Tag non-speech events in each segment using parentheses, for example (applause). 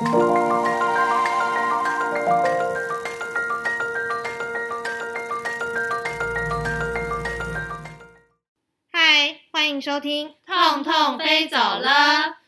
嗨，欢迎收听《痛痛飞走了》，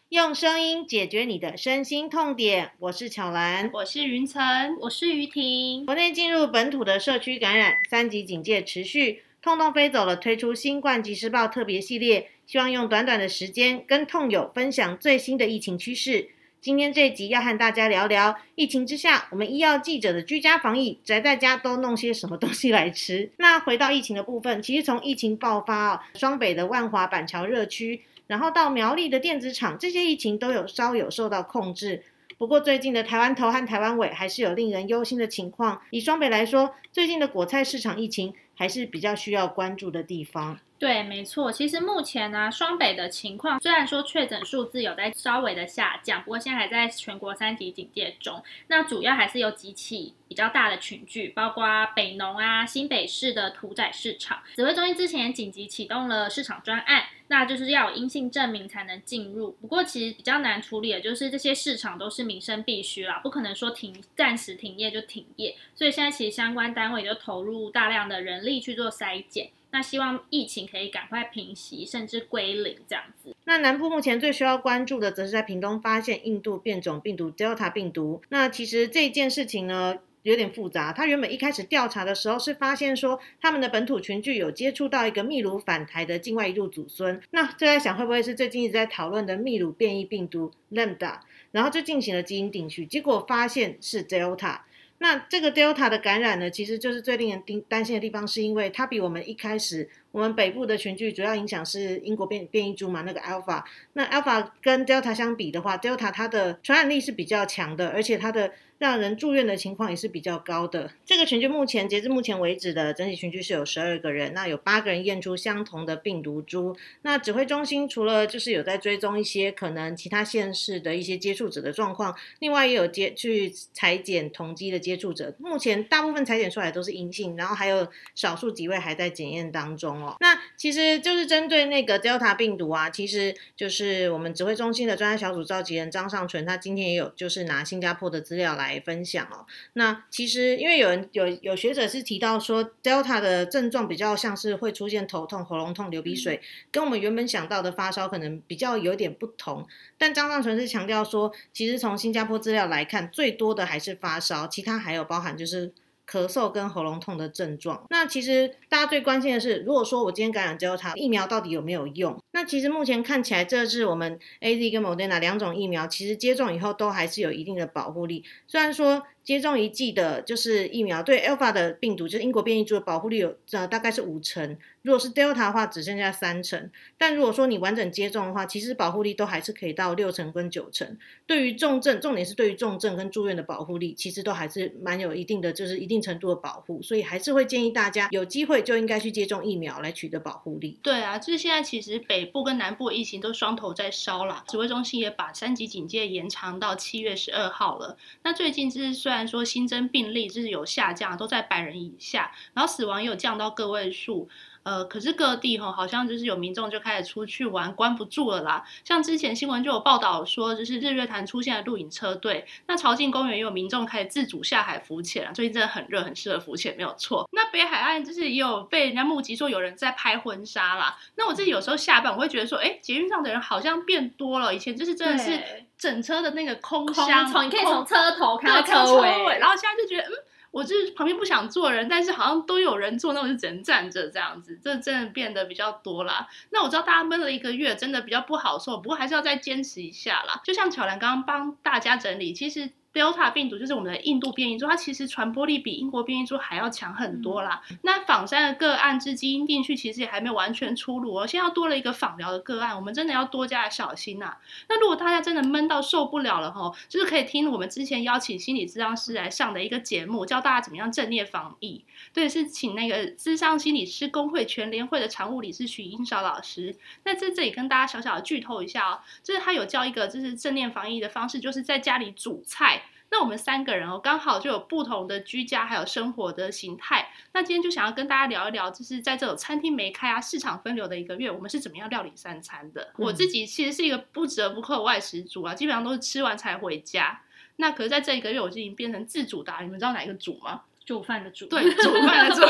用声音解决你的身心痛点。我是巧兰，我是云晨，我是于婷。国内进入本土的社区感染，三级警戒持续，痛痛飞走了推出新冠即时报特别系列，希望用短短的时间跟痛友分享最新的疫情趋势。今天这一集要和大家聊聊疫情之下，我们医药记者的居家防疫，宅在家都弄些什么东西来吃。(laughs) 那回到疫情的部分，其实从疫情爆发啊，双北的万华板桥热区，然后到苗栗的电子厂，这些疫情都有稍有受到控制。不过最近的台湾头和台湾尾还是有令人忧心的情况。以双北来说，最近的果菜市场疫情还是比较需要关注的地方。对，没错。其实目前呢，双北的情况虽然说确诊数字有在稍微的下降，不过现在还在全国三级警戒中。那主要还是有几起比较大的群聚，包括北农啊、新北市的屠宰市场。指挥中心之前紧急启动了市场专案，那就是要有阴性证明才能进入。不过其实比较难处理的就是这些市场都是民生必须啦，不可能说停暂时停业就停业。所以现在其实相关单位就投入大量的人力去做筛检。那希望疫情可以赶快平息，甚至归零这样子。那南部目前最需要关注的，则是在屏东发现印度变种病毒 Delta 病毒。那其实这件事情呢，有点复杂。他原本一开始调查的时候，是发现说他们的本土群聚有接触到一个秘鲁返台的境外一路祖孙。那就在想，会不会是最近一直在讨论的秘鲁变异病毒 Lambda？然后就进行了基因定序，结果发现是 Delta。那这个 Delta 的感染呢，其实就是最令人担担心的地方，是因为它比我们一开始我们北部的群聚主要影响是英国变变异株嘛，那个 Alpha。那 Alpha 跟 Delta 相比的话，Delta 它的传染力是比较强的，而且它的让人住院的情况也是比较高的。这个群聚目前截至目前为止的整体群聚是有十二个人，那有八个人验出相同的病毒株。那指挥中心除了就是有在追踪一些可能其他县市的一些接触者的状况，另外也有接去裁剪同机的接触者。目前大部分裁剪出来都是阴性，然后还有少数几位还在检验当中哦。那其实就是针对那个 Delta 病毒啊，其实就是我们指挥中心的专家小组召集人张尚纯，他今天也有就是拿新加坡的资料来。来分享哦。那其实因为有人有有学者是提到说，Delta 的症状比较像是会出现头痛、喉咙痛、流鼻水，跟我们原本想到的发烧可能比较有点不同。但张尚纯是强调说，其实从新加坡资料来看，最多的还是发烧，其他还有包含就是咳嗽跟喉咙痛的症状。那其实大家最关心的是，如果说我今天感染 Delta，疫苗到底有没有用？那其实目前看起来，这是我们 A Z 跟 Moderna 两种疫苗，其实接种以后都还是有一定的保护力。虽然说接种一剂的就是疫苗对 Alpha 的病毒，就是英国变异株的保护力有呃大概是五成，如果是 Delta 的话只剩下三成。但如果说你完整接种的话，其实保护力都还是可以到六成跟九成。对于重症，重点是对于重症跟住院的保护力，其实都还是蛮有一定的，就是一定程度的保护。所以还是会建议大家有机会就应该去接种疫苗来取得保护力。对啊，就是现在其实北。部跟南部疫情都双头在烧了，指挥中心也把三级警戒延长到七月十二号了。那最近就是说虽然说新增病例就是有下降，都在百人以下，然后死亡也有降到个位数。呃，可是各地哈，好像就是有民众就开始出去玩，关不住了啦。像之前新闻就有报道说，就是日月潭出现了露营车队，那朝境公园也有民众开始自主下海浮潜了。最近真的很热，很适合浮潜，没有错。那北海岸就是也有被人家目击说有人在拍婚纱啦。那我自己有时候下班我会觉得说，哎，捷运上的人好像变多了，以前就是真的是整车的那个空箱，从你可以从车头看到车尾，然后现在就觉得嗯。我就是旁边不想坐人，但是好像都有人坐，那我就只能站着这样子，这真的变得比较多啦。那我知道大家闷了一个月，真的比较不好受，不过还是要再坚持一下啦。就像巧兰刚刚帮大家整理，其实。Delta 病毒就是我们的印度变异株，它其实传播力比英国变异株还要强很多啦。那仿山的个案至基因定序其实也还没有完全出炉哦，现在多了一个仿疗的个案，我们真的要多加小心呐。那如果大家真的闷到受不了了吼，就是可以听我们之前邀请心理咨商师来上的一个节目，教大家怎么样正念防疫。对，是请那个咨商心理师工会全联会的常务理事许英少老师。那在这里跟大家小小的剧透一下哦，就是他有教一个就是正念防疫的方式，就是在家里煮菜。那我们三个人哦，刚好就有不同的居家还有生活的形态。那今天就想要跟大家聊一聊，就是在这种餐厅没开啊、市场分流的一个月，我们是怎么样料理三餐的。我自己其实是一个不折不扣的外食族啊，基本上都是吃完才回家。那可是在这一个月，我就已经变成自主达人。你们知道哪一个主吗？煮饭的煮，对，煮饭的煮。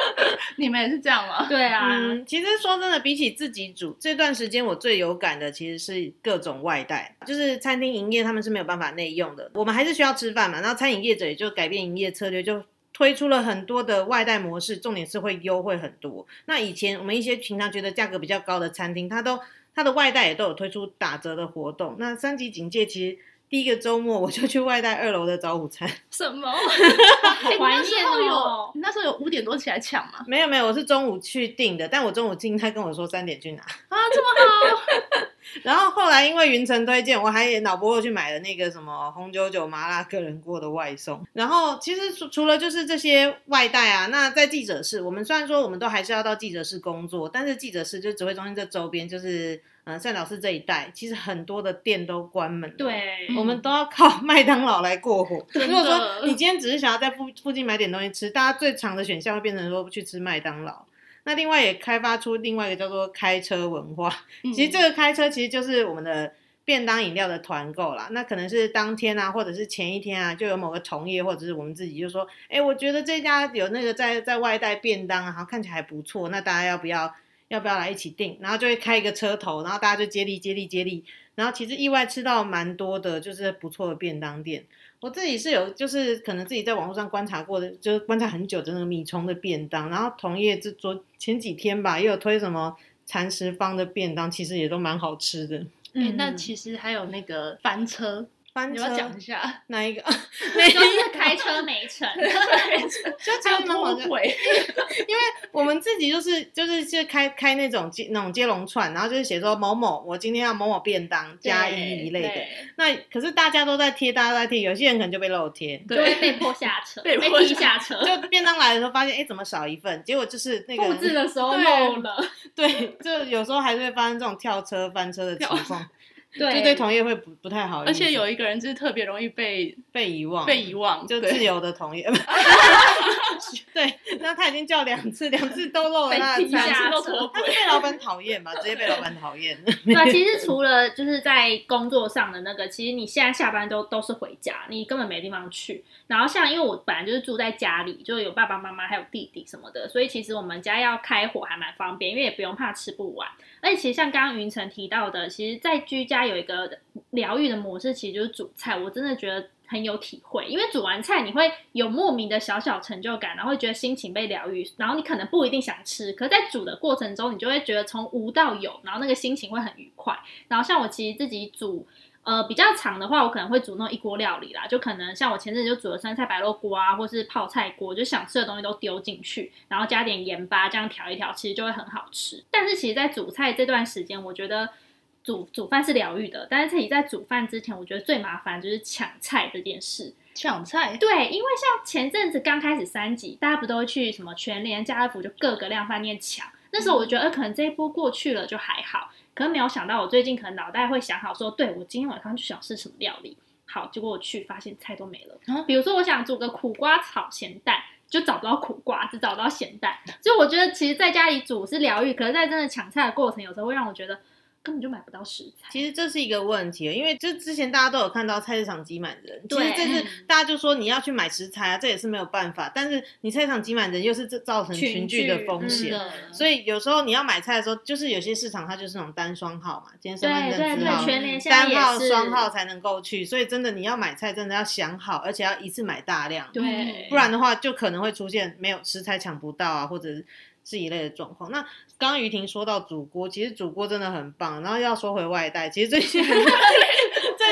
(laughs) 你们也是这样吗？对啊，嗯，其实说真的，比起自己煮，这段时间我最有感的其实是各种外带，就是餐厅营业他们是没有办法内用的，我们还是需要吃饭嘛。然后餐饮业者也就改变营业策略，就推出了很多的外带模式，重点是会优惠很多。那以前我们一些平常觉得价格比较高的餐厅，它都它的外带也都有推出打折的活动。那三级警戒其实。第一个周末我就去外带二楼的早午餐，(laughs) 什么？(laughs) 怀念哦！你那时候有五点多起来抢吗？没有没有，我是中午去订的，但我中午进，他跟我说三点去拿啊，这么好。(laughs) 然后后来因为云城推荐，我还脑波去买了那个什么红九九麻辣个人锅的外送。然后其实除除了就是这些外带啊，那在记者室，我们虽然说我们都还是要到记者室工作，但是记者室就指挥中心这周边就是。嗯，善导寺这一带其实很多的店都关门，对，我们都要靠 (laughs) 麦当劳来过活。如果说你今天只是想要在附附近买点东西吃，大家最常的选项会变成说去吃麦当劳。那另外也开发出另外一个叫做开车文化。其实这个开车其实就是我们的便当饮料的团购啦。那可能是当天啊，或者是前一天啊，就有某个同业或者是我们自己就说，哎，我觉得这家有那个在在外带便当啊，看起来还不错，那大家要不要？要不要来一起订？然后就会开一个车头，然后大家就接力、接力、接力。然后其实意外吃到蛮多的，就是不错的便当店。我自己是有，就是可能自己在网络上观察过的，就是观察很久的那个米虫的便当。然后同业这昨前几天吧，也有推什么蚕食方的便当，其实也都蛮好吃的。哎，那其实还有那个翻车。翻车讲一下哪一个？(laughs) 那就是开车没成，(laughs) 就只有脱轨。(laughs) 因为我们自己就是就是就开开那种接那种接龙串，然后就是写说某某我今天要某某便当加一一类的。那可是大家都在贴，大家都在贴，有些人可能就被漏贴，就会被迫下车，被踢下车。就便当来的时候发现，哎，怎么少一份？结果就是那个复制的时候漏了。对，就有时候还是会发生这种跳车翻车的情况。对，就对同业会不不太好，而且有一个人就是特别容易被被遗忘，被遗忘，就自由的同业。(laughs) (laughs) 对，那他已经叫两次，两次都漏了，两次都脱轨，(laughs) 被老板讨厌嘛，直接被老板讨厌。对，其实除了就是在工作上的那个，其实你现在下班都都是回家，你根本没地方去。然后像因为我本来就是住在家里，就有爸爸妈妈还有弟弟什么的，所以其实我们家要开火还蛮方便，因为也不用怕吃不完。而且其实像刚刚云晨提到的，其实，在居家有一个疗愈的模式，其实就是煮菜。我真的觉得很有体会，因为煮完菜你会有莫名的小小成就感，然后会觉得心情被疗愈。然后你可能不一定想吃，可是在煮的过程中，你就会觉得从无到有，然后那个心情会很愉快。然后像我其实自己煮。呃，比较长的话，我可能会煮那种一锅料理啦，就可能像我前阵子就煮了酸菜白肉锅啊，或是泡菜锅，就想吃的东西都丢进去，然后加点盐巴，这样调一调，其实就会很好吃。但是其实，在煮菜这段时间，我觉得煮煮饭是疗愈的，但是自己在煮饭之前，我觉得最麻烦就是抢菜这件事。抢菜？对，因为像前阵子刚开始三级，大家不都会去什么全联、家乐福，就各个量饭店抢。那时候我觉得，呃，可能这一波过去了就还好。可是没有想到，我最近可能脑袋会想好说，对我今天晚上就想吃什么料理。好，结果我去发现菜都没了。然后比如说，我想煮个苦瓜炒咸蛋，就找不到苦瓜，只找到咸蛋。所以我觉得，其实在家里煮是疗愈，可是在真的抢菜的过程，有时候会让我觉得。根本就买不到食材，其实这是一个问题，因为就之前大家都有看到菜市场挤满人，其实这是大家就说你要去买食材啊，这也是没有办法。但是你菜市场挤满人，又是这造成群聚的风险，所以有时候你要买菜的时候，就是有些市场它就是那种单双号嘛，今天身份证字号，单号双号才能够去，所以真的你要买菜，真的要想好，而且要一次买大量，对，不然的话就可能会出现没有食材抢不到啊，或者是一类的状况。那刚刚于婷说到煮锅，其实煮锅真的很棒。然后要说回外带，其实最近 (laughs) 最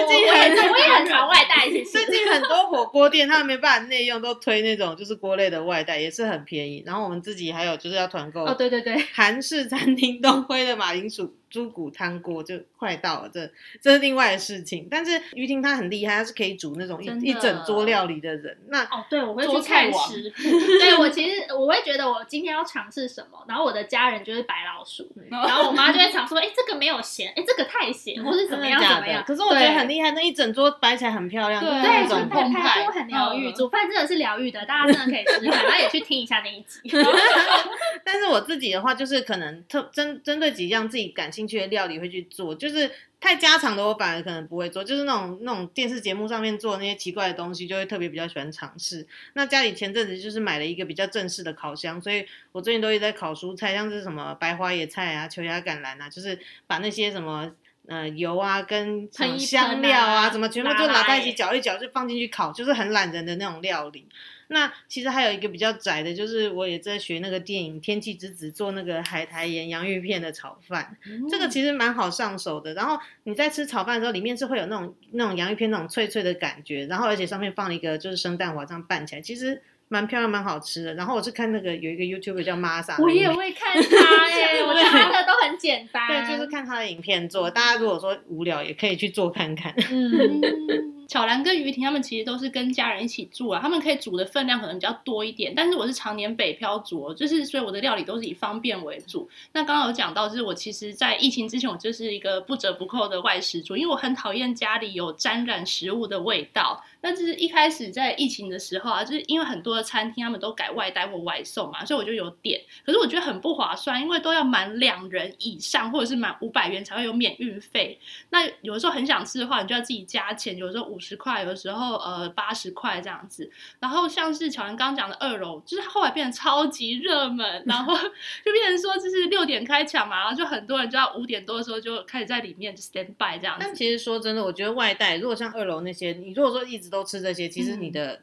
近很我也很常外带。最近很多火锅店他们没办法内用，都推那种就是锅类的外带，也是很便宜。然后我们自己还有就是要团购哦，对对对，韩式餐厅东辉的马铃薯。猪骨汤锅就快到了，这这是另外的事情。但是于婷她很厉害，她是可以煮那种一一整桌料理的人。那哦，对，我会去看食谱。对我其实我会觉得我今天要尝试什么，然后我的家人就是白老鼠，然后我妈就会常说：“哎，这个没有咸，哎，这个太咸，或是怎么样怎么样。”可是我觉得很厉害，那一整桌摆起来很漂亮，对，那种澎湃，锅很疗愈，嗯煮饭真的是疗愈的，大家真的可以试试看，然后也去听一下那一集。(laughs) 但是我自己的话，就是可能特针针对几样自己感兴趣的料理会去做，就是太家常的我反而可能不会做，就是那种那种电视节目上面做那些奇怪的东西，就会特别比较喜欢尝试。那家里前阵子就是买了一个比较正式的烤箱，所以我最近都一直在烤蔬菜，像是什么白花野菜啊、秋芽橄榄啊，就是把那些什么。呃，油啊，跟香料啊，怎么全部就拿在一起欸搅一搅，就放进去烤，就是很懒人的那种料理。那其实还有一个比较窄的，就是我也在学那个电影《天气之子》做那个海苔盐洋芋片的炒饭，这个其实蛮好上手的。然后你在吃炒饭的时候，里面是会有那种那种洋芋片那种脆脆的感觉，然后而且上面放了一个就是生蛋黄这样拌起来，其实蛮漂亮蛮好吃的。然后我是看那个有一个 YouTube 叫 Masa，我也会看他耶，(laughs) 我觉得他的都很简单。对，就是看他的影片做。大家如果说无聊，也可以去做看看。嗯，嗯 (laughs) 巧兰跟于婷他们其实都是跟家人一起住啊，他们可以煮的分量可能比较多一点，但是我是常年北漂族哦，就是所以我的料理都是以方便为主。那刚刚有讲到，就是我其实，在疫情之前，我就是一个不折不扣的外食族，因为我很讨厌家里有沾染食物的味道。那就是一开始在疫情的时候啊，就是因为很多的餐厅他们都改外带或外送嘛，所以我就有点，可是我觉得很不划算，因为都要满两人以上或者是满五百元才会有免运费。那有的时候很想吃的话，你就要自己加钱，有的时候五十块，有的时候呃八十块这样子。然后像是乔安刚刚讲的二楼，就是后来变得超级热门，然后 (laughs) 就变成说就是六点开抢嘛，然后就很多人就要五点多的时候就开始在里面就 stand by 这样子。但其实说真的，我觉得外带如果像二楼那些，你如果说一直都吃这些，其实你的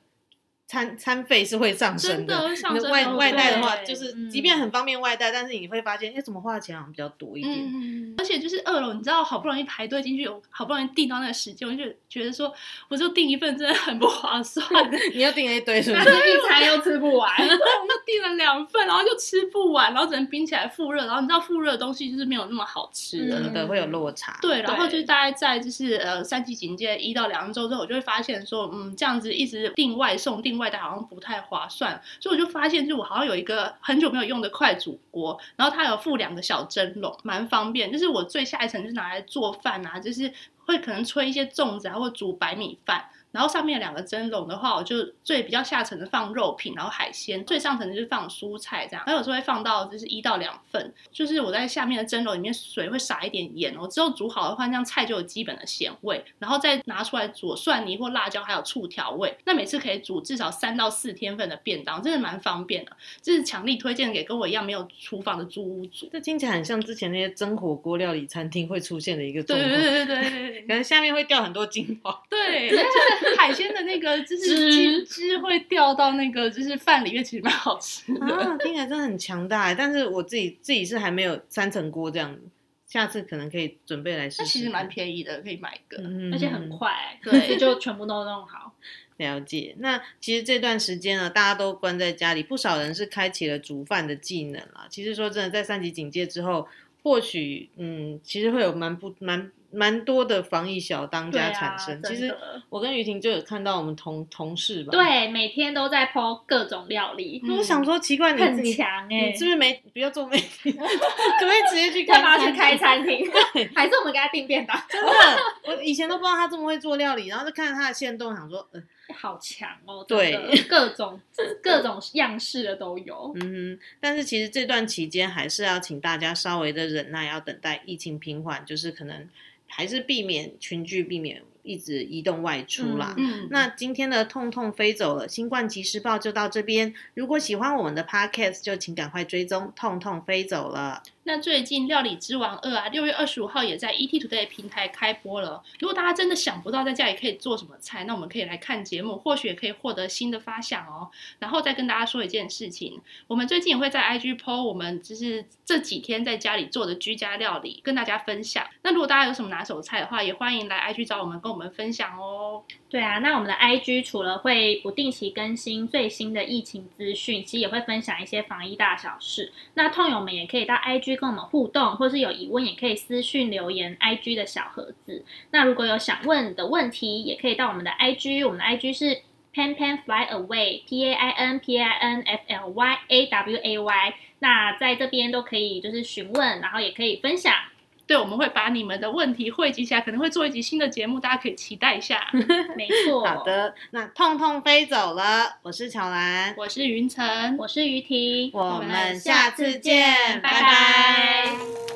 餐、餐费是会上升真的会上你外外带的话，就是嗯即便很方便外带，但是你会发现，哎，怎么花的钱好像比较多一点。嗯，而且就是二楼，你知道，好不容易排队进去，有好不容易订到那个时间，我就觉得说，我就订一份真的很不划算。(laughs) 你要订了一堆是不但是？是一餐又吃不完。对，我就订了两份，然后就吃不完，然后只能冰起来复热，然后你知道复热的东西就是没有那么好吃的。真的会有落差。对，然后对就大概在就是呃三级警戒一到两周之后，我就会发现说，嗯，这样子一直订外送、订外带好像不太划算，所以我就发现，就我好像有一个很久没有用的快煮锅，然后它有附两个小蒸笼，蛮方便。就是我最下一层就是拿来做饭啊，就是会可能吹一些粽子啊，或煮白米饭。然后上面两个蒸笼的话，我就最比较下层的放肉品，然后海鲜，最上层的就是放蔬菜这样。然后有时候会放到就是一到两份，就是我在下面的蒸笼里面水会撒一点盐哦，之后煮好的话，那样菜就有基本的咸味，然后再拿出来煮蒜泥或辣椒还有醋调味。那每次可以煮至少三到四天份的便当，真的蛮方便的。这是强力推荐给跟我一样没有厨房的租屋主。这听起来很像之前那些蒸火锅料理餐厅会出现的一个状对况，对对对对对可能下面会掉很多精华。对，(laughs) 就是海鲜的那个就是汁汁会掉到那个就是饭里面，其实蛮好吃的。啊，听起来真的很强大欸。但是我自己自己是还没有三层锅这样子，下次可能可以准备来试试。那其实蛮便宜的，可以买一个。嗯，而且很快，(laughs) 对就全部都弄好。了解。那其实这段时间呢，大家都关在家里，不少人是开启了煮饭的技能啦。其实说真的，在三级警戒之后，或许嗯，其实会有蛮不蛮蛮多的防疫小当家产生。其实我跟雨婷就有看到我们同同事吧，，对，每天都在剖各种料理，我想说奇怪，你很你强哎、你是不是没不要做媒体，(laughs) 可不可以直接去要开不要去开餐餐厅？(laughs) 还是我们给他订便当？真的，我以前都不知道他这么会做料理，然后就看着他的线动，想说，呃，好强哦！对，各种各种样式的都有。嗯哼。但是其实这段期间还是要请大家稍微的忍耐，要等待疫情平缓，就是可能还是避免群聚，避免一直移动外出啦。嗯，那今天的痛痛飞走了，新冠即时报就到这边。如果喜欢我们的 podcast，就请赶快追踪痛痛飞走了。那最近《料理之王二》啊，六月二十五号也在 ET Today 平台开播了。如果大家真的想不到在家里可以做什么菜，那我们可以来看节目，或许也可以获得新的发想哦。然后再跟大家说一件事情，我们最近也会在 IG PO 我们就是这几天在家里做的居家料理，跟大家分享。那如果大家有什么拿手菜的话，也欢迎来 IG 找我们，跟我们分享哦。对啊，那我们的 IG 除了会不定期更新最新的疫情资讯，其实也会分享一些防疫大小事。那痛友们也可以到 IG 跟我们互动，或是有疑问也可以私讯留言 IG 的小盒子。那如果有想问的问题，也可以到我们的 IG，我们的 IG 是 pan pan fly away p a i n p i n f l y a w a y。那在这边都可以就是询问，然后也可以分享。对，我们会把你们的问题汇集起来，可能会做一集新的节目，大家可以期待一下。(laughs) 没错。好，的，那痛痛飞走了，我是巧兰，我是云晨，我是于婷，我们下次见，拜拜